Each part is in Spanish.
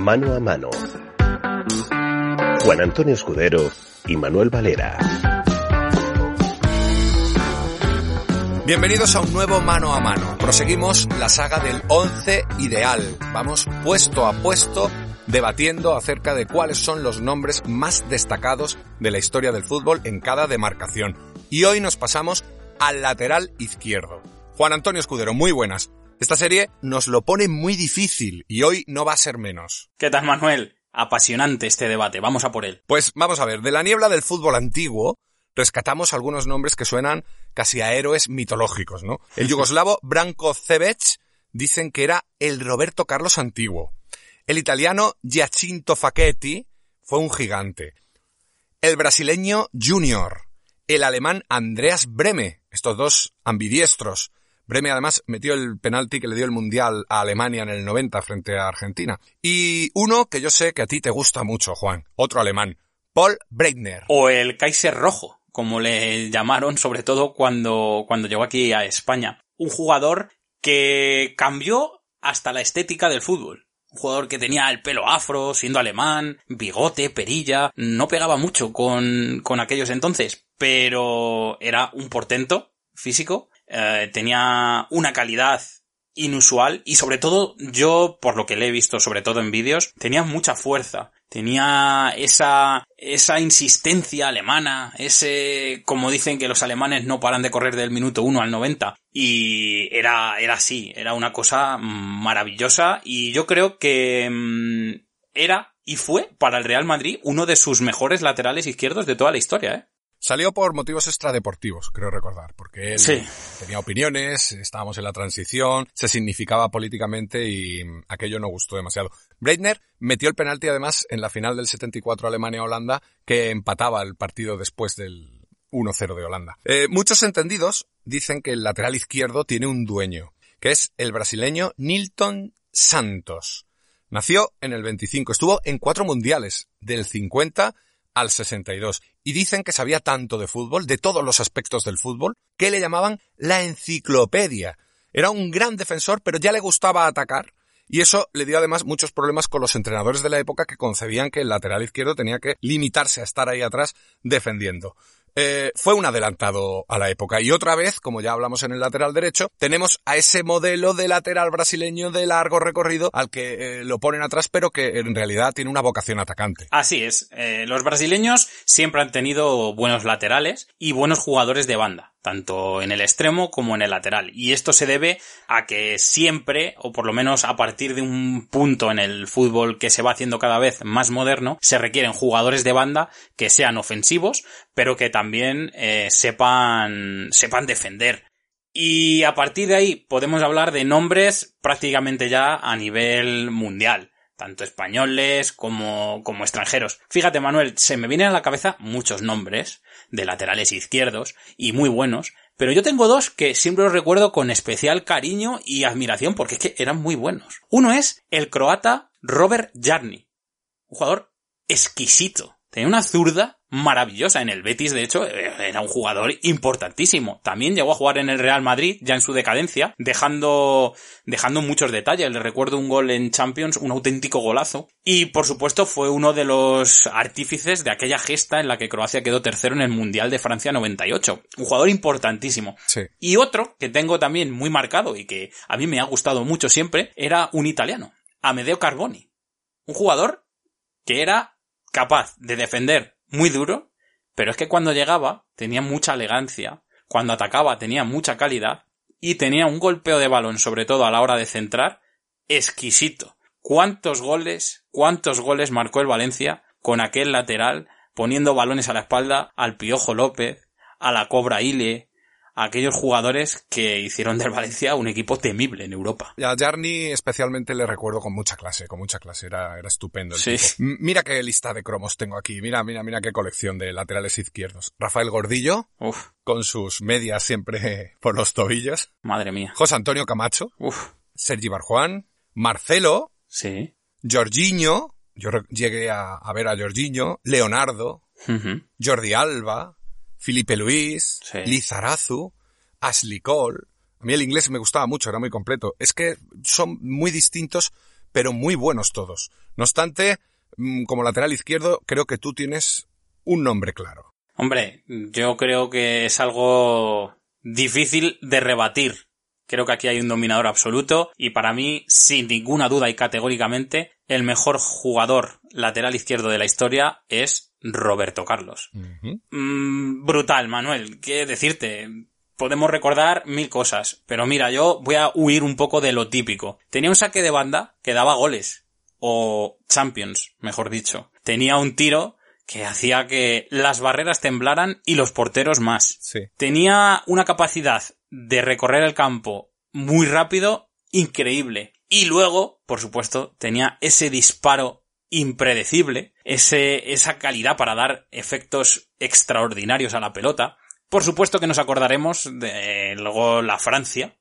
Mano a mano. Juan Antonio Escudero y Manuel Valera. Bienvenidos a un nuevo mano a mano. Proseguimos la saga del 11 ideal. Vamos puesto a puesto debatiendo acerca de cuáles son los nombres más destacados de la historia del fútbol en cada demarcación. Y hoy nos pasamos al lateral izquierdo. Juan Antonio Escudero, muy buenas. Esta serie nos lo pone muy difícil y hoy no va a ser menos. ¿Qué tal, Manuel? Apasionante este debate, vamos a por él. Pues vamos a ver, de la niebla del fútbol antiguo rescatamos algunos nombres que suenan casi a héroes mitológicos, ¿no? El yugoslavo Branko Cebec dicen que era el Roberto Carlos antiguo. El italiano Giacinto Facchetti fue un gigante. El brasileño Junior. El alemán Andreas Breme. Estos dos ambidiestros. Breme además metió el penalti que le dio el Mundial a Alemania en el 90 frente a Argentina. Y uno que yo sé que a ti te gusta mucho, Juan. Otro alemán. Paul Breitner. O el Kaiser Rojo, como le llamaron, sobre todo cuando, cuando llegó aquí a España. Un jugador que cambió hasta la estética del fútbol. Un jugador que tenía el pelo afro, siendo alemán, bigote, perilla, no pegaba mucho con, con aquellos entonces, pero era un portento físico, eh, tenía una calidad inusual y sobre todo yo, por lo que le he visto sobre todo en vídeos, tenía mucha fuerza. Tenía esa, esa insistencia alemana, ese, como dicen que los alemanes no paran de correr del minuto 1 al 90. Y era, era así, era una cosa maravillosa y yo creo que mm, era y fue para el Real Madrid uno de sus mejores laterales izquierdos de toda la historia, ¿eh? Salió por motivos extradeportivos, creo recordar, porque él Sí. tenía opiniones, estábamos en la transición, se significaba políticamente y aquello no gustó demasiado. Breitner metió el penalti además en la final del 74 Alemania-Holanda que empataba el partido después del 1-0 de Holanda. Eh, muchos entendidos dicen que el lateral izquierdo tiene un dueño, que es el brasileño Nilton Santos. Nació en el 25, estuvo en cuatro mundiales, del 50 al 62. Y dicen que sabía tanto de fútbol, de todos los aspectos del fútbol, que le llamaban la enciclopedia. Era un gran defensor, pero ya le gustaba atacar. Y eso le dio además muchos problemas con los entrenadores de la época que concebían que el lateral izquierdo tenía que limitarse a estar ahí atrás defendiendo. Eh, fue un adelantado a la época. Y otra vez, como ya hablamos en el lateral derecho, tenemos a ese modelo de lateral brasileño de largo recorrido al que eh, lo ponen atrás, pero que en realidad tiene una vocación atacante. Así es, eh, los brasileños siempre han tenido buenos laterales y buenos jugadores de banda, tanto en el extremo como en el lateral. Y esto se debe a que siempre, o por lo menos a partir de un punto en el fútbol que se va haciendo cada vez más moderno, se requieren jugadores de banda que sean ofensivos, pero que también eh, sepan, sepan defender. Y a partir de ahí podemos hablar de nombres prácticamente ya a nivel mundial tanto españoles como, como extranjeros. Fíjate, Manuel, se me vienen a la cabeza muchos nombres de laterales izquierdos y muy buenos, pero yo tengo dos que siempre los recuerdo con especial cariño y admiración porque es que eran muy buenos. Uno es el croata Robert Jarni, un jugador exquisito. Tenía una zurda maravillosa en el Betis, de hecho, era un jugador importantísimo. También llegó a jugar en el Real Madrid, ya en su decadencia, dejando, dejando muchos detalles. Le recuerdo un gol en Champions, un auténtico golazo. Y por supuesto fue uno de los artífices de aquella gesta en la que Croacia quedó tercero en el Mundial de Francia 98. Un jugador importantísimo. Sí. Y otro que tengo también muy marcado y que a mí me ha gustado mucho siempre, era un italiano, Amedeo Carboni. Un jugador que era capaz de defender muy duro, pero es que cuando llegaba tenía mucha elegancia, cuando atacaba tenía mucha calidad y tenía un golpeo de balón, sobre todo a la hora de centrar, exquisito. ¿Cuántos goles, cuántos goles marcó el Valencia con aquel lateral poniendo balones a la espalda al Piojo López, a la Cobra Ile, a aquellos jugadores que hicieron del Valencia un equipo temible en Europa? A Jarni especialmente le recuerdo con mucha clase, con mucha clase, era, era estupendo el Sí. tipo. Mira qué lista de cromos tengo aquí, mira, mira, mira qué colección de laterales izquierdos. Rafael Gordillo, Uf, con sus medias siempre por los tobillos. madre mía. José Antonio Camacho, Uf, Sergi Barjuan, Marcelo, sí. Jorginho, yo llegué a, a ver a Jorginho, Leonardo. Jordi Alba, Felipe Luis, Sí. Lizarazu, Ashley Cole. A mí el inglés me gustaba mucho, era muy completo. Es que son muy distintos, pero muy buenos todos. No obstante, mm, como lateral izquierdo, creo que tú tienes un nombre claro. Hombre, yo creo que es algo difícil de rebatir. Creo que aquí hay un dominador absoluto y para mí, sin ninguna duda y categóricamente, el mejor jugador lateral izquierdo de la historia es Roberto Carlos. Mm, brutal, Manuel. ¿Qué decirte? Podemos recordar mil cosas, pero mira, yo voy a huir un poco de lo típico. Tenía un saque de banda que daba goles, o champions, mejor dicho. Tenía un tiro que hacía que las barreras temblaran y los porteros más. Sí. Tenía una capacidad de recorrer el campo muy rápido, increíble. Y luego, por supuesto, tenía ese disparo impredecible, ese, esa calidad para dar efectos extraordinarios a la pelota. Por supuesto que nos acordaremos de luego la Francia,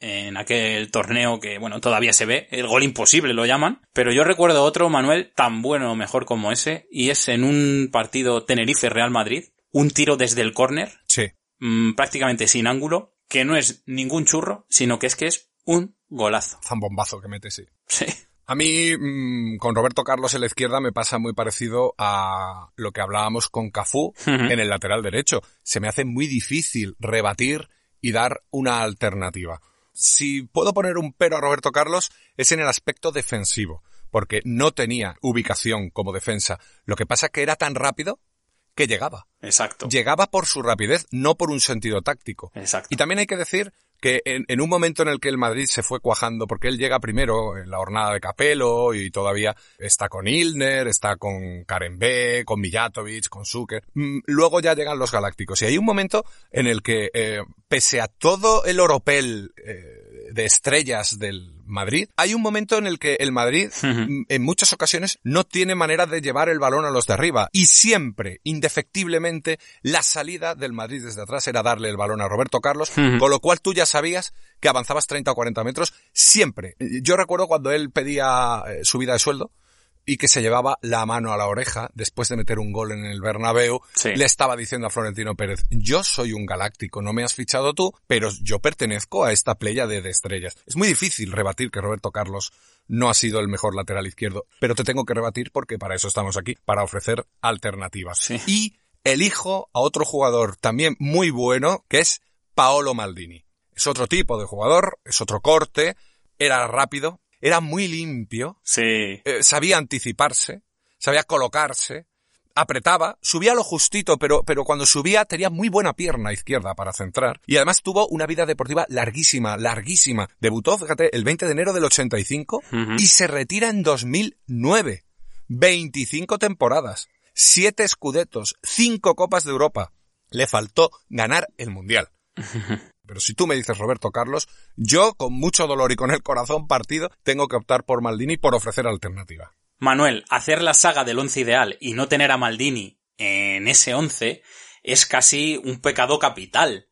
en aquel torneo que, bueno, todavía se ve, el gol imposible lo llaman, pero yo recuerdo otro, Manuel, tan bueno o mejor como ese, y es en un partido Tenerife-Real Madrid, un tiro desde el córner, Sí. mmm, prácticamente sin ángulo, que no es ningún churro, sino que es que es un golazo. Zambombazo que mete, sí. Sí. A mí, mm, con Roberto Carlos en la izquierda, me pasa muy parecido a lo que hablábamos con Cafú en el lateral derecho. Se me hace muy difícil rebatir y dar una alternativa. Si puedo poner un pero a Roberto Carlos, es en el aspecto defensivo, porque no tenía ubicación como defensa. Lo que pasa que era tan rápido que llegaba. Exacto. Llegaba por su rapidez, no por un sentido táctico. Exacto. Y también hay que decir que en, en, un momento en el que el Madrid se fue cuajando, porque él llega primero en la jornada de Capello y todavía está con Ilner, está con Karen B, con Mijatovic, con Zucker. Mm, Luego ya llegan los Galácticos. Y hay un momento en el que, eh, pese a todo el oropel eh, de estrellas del Madrid, hay un momento en el que el Madrid, Ujú. en muchas ocasiones, no tiene manera de llevar el balón a los de arriba. Y siempre, indefectiblemente, la salida del Madrid desde atrás era darle el balón a Roberto Carlos, con lo cual tú ya sabías que avanzabas 30 o 40 metros siempre. Yo recuerdo cuando él pedía eh, subida de sueldo y que se llevaba la mano a la oreja después de meter un gol en el Bernabéu, Sí. le estaba diciendo a Florentino Pérez, yo soy un galáctico, no me has fichado tú, pero yo pertenezco a esta playa de, de estrellas. Es muy difícil rebatir que Roberto Carlos no ha sido el mejor lateral izquierdo, pero te tengo que rebatir porque para eso estamos aquí, para ofrecer alternativas. Sí. Y elijo a otro jugador también muy bueno, que es Paolo Maldini. Es otro tipo de jugador, es otro corte, era rápido, era muy limpio, Sí. eh, sabía anticiparse, sabía colocarse, apretaba, subía lo justito, pero, pero cuando subía tenía muy buena pierna izquierda para centrar. Y además tuvo una vida deportiva larguísima, larguísima. Debutó, fíjate, el 20 de enero del 85 Ujú. y se retira en 2009. 25 temporadas, 7 escudetos, 5 copas de Europa. Le faltó ganar el Mundial. Pero si tú me dices Roberto Carlos, yo con mucho dolor y con el corazón partido tengo que optar por Maldini por ofrecer alternativa. Manuel, hacer la saga del once ideal y no tener a Maldini en ese once es casi un pecado capital.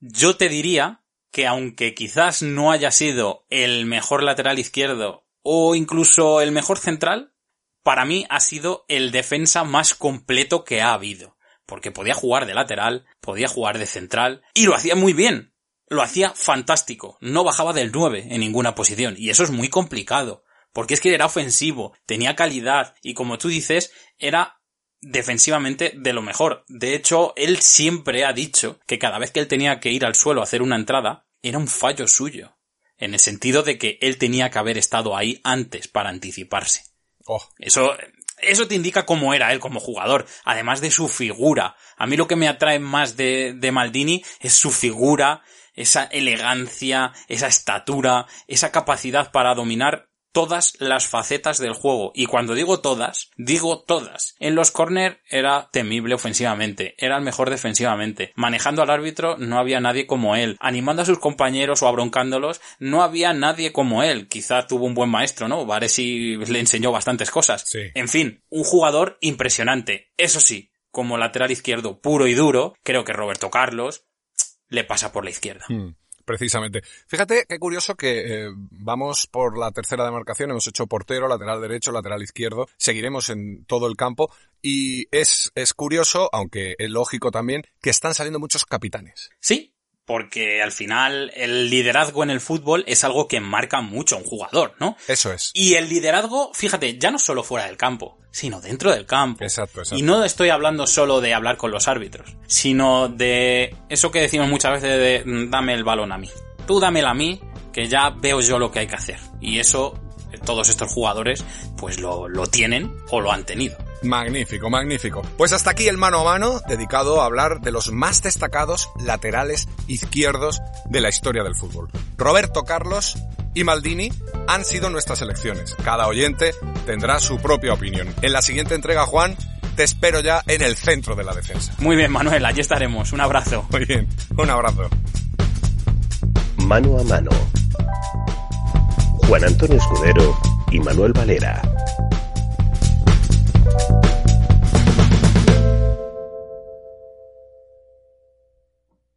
Yo te diría que aunque quizás no haya sido el mejor lateral izquierdo o incluso el mejor central, para mí ha sido el defensa más completo que ha habido. Porque podía jugar de lateral, podía jugar de central, y lo hacía muy bien. Lo hacía fantástico. No bajaba del 9 en ninguna posición, y eso es muy complicado. Porque es que era ofensivo, tenía calidad, y como tú dices, era defensivamente de lo mejor. De hecho, él siempre ha dicho que cada vez que él tenía que ir al suelo a hacer una entrada, era un fallo suyo. En el sentido de que él tenía que haber estado ahí antes para anticiparse. Oh, Eso, eso te indica cómo era él como jugador, además de su figura. A mí lo que me atrae más de, de Maldini es su figura, esa elegancia, esa estatura, esa capacidad para dominar todas las facetas del juego. Y cuando digo todas, digo todas. En los corner era temible ofensivamente, era el mejor defensivamente. Manejando al árbitro no había nadie como él. Animando a sus compañeros o abroncándolos no había nadie como él. Quizá tuvo un buen maestro, ¿no? Varesi le enseñó bastantes cosas. Sí. En fin, un jugador impresionante. Eso sí, como lateral izquierdo puro y duro, creo que Roberto Carlos le pasa por la izquierda. hmm, precisamente. Fíjate qué curioso que eh, vamos por la tercera demarcación, hemos hecho portero, lateral derecho, lateral izquierdo, seguiremos en todo el campo y es, es curioso, aunque es lógico también, que están saliendo muchos capitanes. Sí, porque al final el liderazgo en el fútbol es algo que marca mucho a un jugador, ¿no? Eso es. Y el liderazgo, fíjate, ya no solo fuera del campo, sino dentro del campo. Exacto, exacto. Y no estoy hablando solo de hablar con los árbitros, sino de eso que decimos muchas veces de mm, dame el balón a mí. Tú dámelo a mí, que ya veo yo lo que hay que hacer. Y eso, todos estos jugadores, pues lo, lo tienen o lo han tenido. Magnífico, magnífico. Pues hasta aquí el mano a mano dedicado a hablar de los más destacados laterales izquierdos de la historia del fútbol. Roberto Carlos y Maldini han sido nuestras elecciones. Cada oyente tendrá su propia opinión. En la siguiente entrega, Juan, te espero ya en el centro de la defensa. Muy bien, Manuel, allí estaremos. Un abrazo. Muy bien, un abrazo. Mano a mano. Juan Antonio Escudero y Manuel Valera.